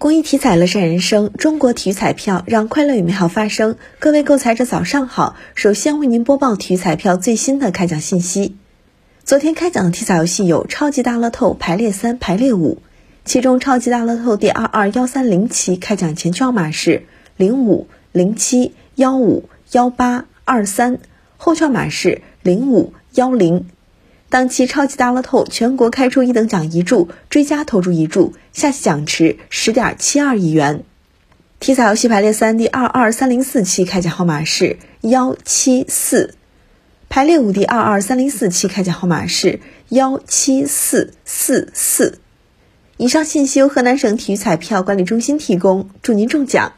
公益体彩乐善人生，中国体育彩票让快乐与美好发生。各位购彩者早上好，首先为您播报体育彩票最新的开奖信息。昨天开奖的体彩游戏有超级大乐透排列三、排列五，其中超级大乐透第二二幺三零期开奖前券码是零五零七幺五幺八二三，后券码是零五幺零。当期超级大乐透全国开出一等奖一注，追加投注一注，下期奖池十点七二亿元。体彩游戏排列三第二二三零四期开奖号码是幺七四，排列五第二二三零四期开奖号码是幺七四四四。以上信息由河南省体育彩票管理中心提供，祝您中奖。